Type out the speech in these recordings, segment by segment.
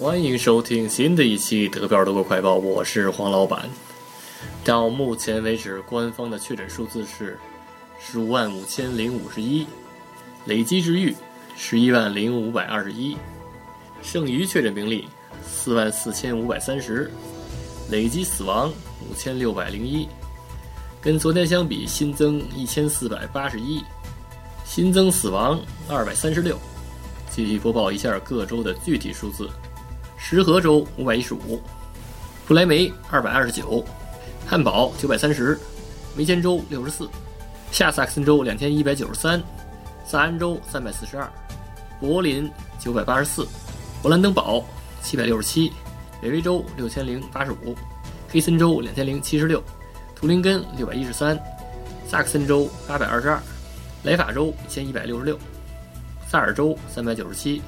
欢迎收听新的一期德标德国快报，我是黄老板。到目前为止，官方的确诊数字是十五万五千零五十一，累计治愈十一万零五百二十一，剩余确诊病例四万四千五百三十，累计死亡五千六百零一，跟昨天相比新增一千四百八十一，新增死亡二百三十六。继续播报一下各州的具体数字。石河州五百一十五，不来梅二百二十九，汉堡九百三十，梅前州六十四，下萨克森州两千一百九十三，萨安州三百四十二，柏林九百八十四，勃兰登堡七百六十七，北威州六千零八十五，黑森州两千零七十六，图林根六百一十三，萨克森州八百二十二，莱法州一千一百六十六，萨尔州三百九十七，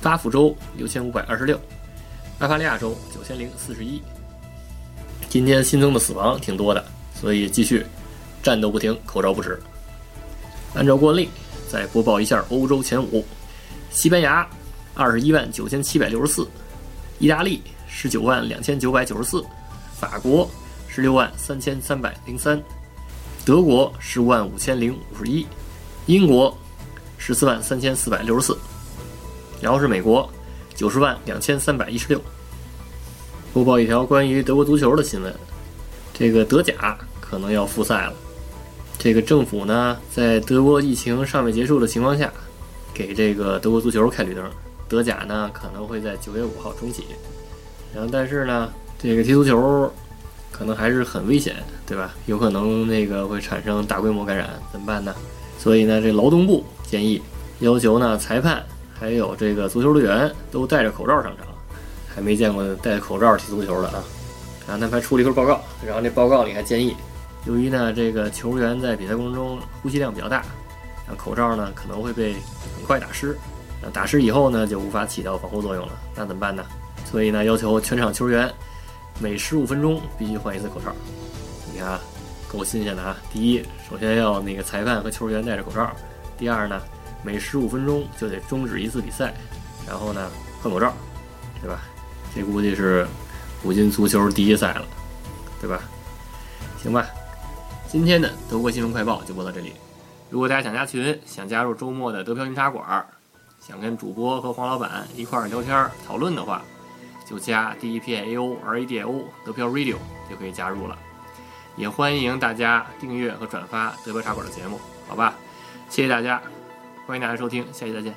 巴甫州六千五百二十六。巴伐利亚州九千零四十一，今天新增的死亡挺多的，所以继续战斗不停，口罩不止。按照惯例，再播报一下欧洲前五：西班牙二十一万九千七百六十四，意大利十九万两千九百九十四，法国十六万三千三百零三，德国十五万五千零五十一，英国十四万三千四百六十四，然后是美国。九十万两千三百一十六。播报一条关于德国足球的新闻，这个德甲可能要复赛了。这个政府呢，在德国疫情尚未结束的情况下，给这个德国足球开绿灯。德甲呢，可能会在九月五号重启。然后，但是呢，这个踢足球可能还是很危险，对吧？有可能那个会产生大规模感染，怎么办呢？所以呢，这劳动部建议要求呢，裁判。还有这个足球队员都戴着口罩上场，还没见过戴口罩踢足球的啊！然后他们还出了一份报告，然后那报告里还建议，由于呢这个球员在比赛过程中呼吸量比较大，那口罩呢可能会被很快打湿，那打湿以后呢就无法起到防护作用了，那怎么办呢？所以呢要求全场球员每十五分钟必须换一次口罩。你看啊，够新鲜的啊！第一，首先要那个裁判和球员戴着口罩；第二呢。每十五分钟就得终止一次比赛，然后呢换口罩，对吧？这估计是古今足球第一赛了，对吧？行吧，今天的德国新闻快报就播到这里。如果大家想加群，想加入周末的德飘云茶馆，想跟主播和黄老板一块儿聊天讨论的话，就加 D E P A O R A D O 德飘 Radio 就可以加入了。也欢迎大家订阅和转发德飘茶馆的节目，好吧？谢谢大家。欢迎大家收听，下期再见。